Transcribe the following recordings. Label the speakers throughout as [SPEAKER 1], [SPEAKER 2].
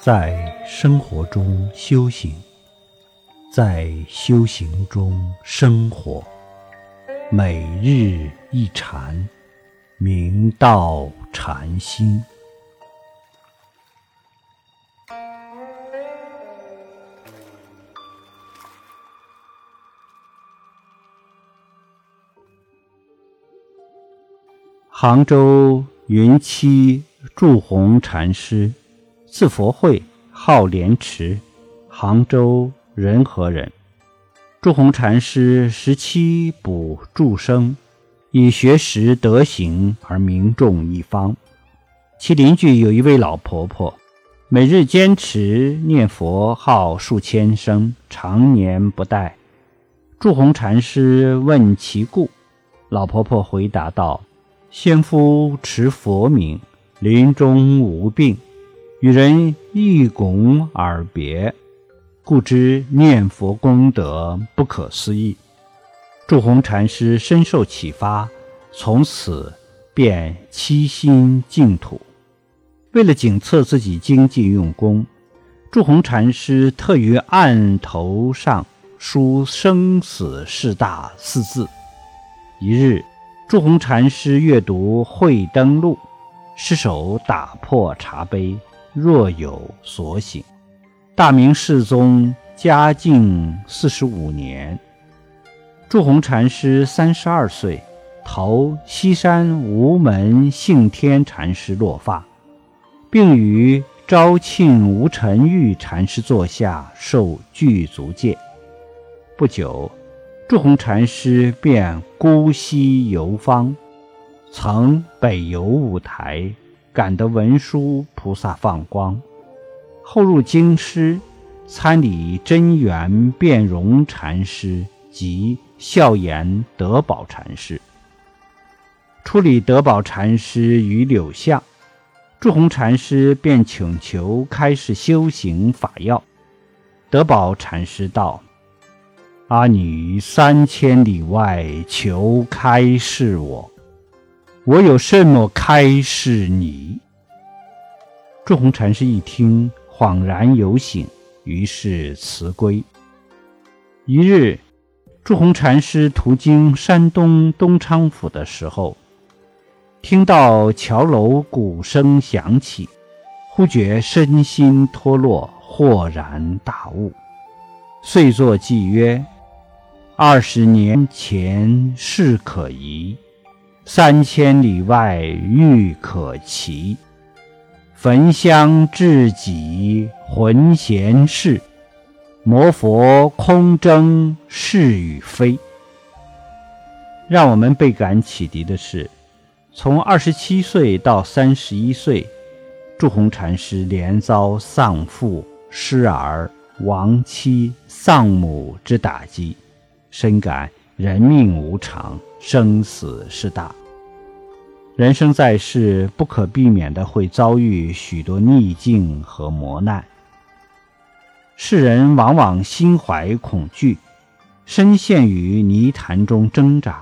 [SPEAKER 1] 在生活中修行，在修行中生活，每日一禅，明道禅心。杭州云栖祝鸿禅师。字佛慧，号莲池，杭州仁和人。祝鸿禅师十七补祝生，以学识德行而名重一方。其邻居有一位老婆婆，每日坚持念佛号数千声，常年不怠。祝鸿禅师问其故，老婆婆回答道：“先夫持佛名，临终无病。”与人一拱而别，故知念佛功德不可思议。祝鸿禅师深受启发，从此便七心净土。为了警测自己精进用功，祝鸿禅师特于案头上书“生死事大”四字。一日，祝鸿禅师阅读《慧灯录》，失手打破茶杯。若有所醒。大明世宗嘉靖四十五年，祝鸿禅师三十二岁，投西山无门幸天禅师落发，并于昭庆无尘玉禅师座下受具足戒。不久，祝鸿禅师便孤西游方，曾北游五台。感得文殊菩萨放光，后入京师，参礼真元辩融禅师及孝严德宝禅师。处理德宝禅师于柳巷，祝鸿禅师便请求开示修行法要。德宝禅师道：“阿女三千里外求开示我。”我有甚么开示你？祝鸿禅师一听，恍然有醒，于是辞归。一日，祝鸿禅师途经山东东昌府的时候，听到桥楼鼓声响起，忽觉身心脱落，豁然大悟，遂作偈曰：“二十年前事可疑。”三千里外欲可期，焚香至己魂闲事，摩佛空争是与非。让我们倍感启迪的是，从二十七岁到三十一岁，祝鸿禅师连遭丧父、失儿、亡妻、丧母之打击，深感人命无常。生死事大，人生在世，不可避免的会遭遇许多逆境和磨难。世人往往心怀恐惧，深陷于泥潭中挣扎；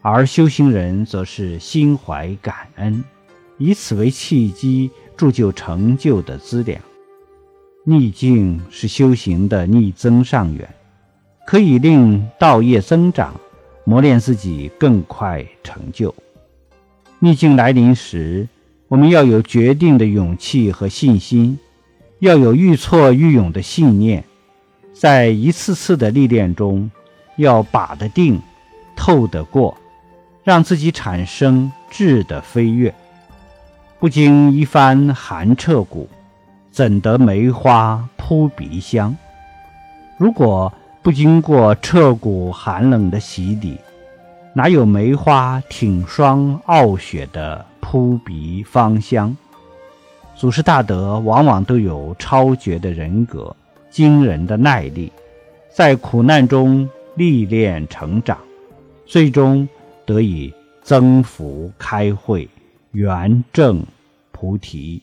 [SPEAKER 1] 而修行人则是心怀感恩，以此为契机，铸就成就的资粮。逆境是修行的逆增上缘，可以令道业增长。磨练自己，更快成就。逆境来临时，我们要有决定的勇气和信心，要有愈挫愈勇的信念。在一次次的历练中，要把得定，透得过，让自己产生质的飞跃。不经一番寒彻骨，怎得梅花扑鼻香？如果不经过彻骨寒冷的洗礼，哪有梅花挺霜傲雪的扑鼻芳香？祖师大德往往都有超绝的人格、惊人的耐力，在苦难中历练成长，最终得以增福开慧、圆正菩提。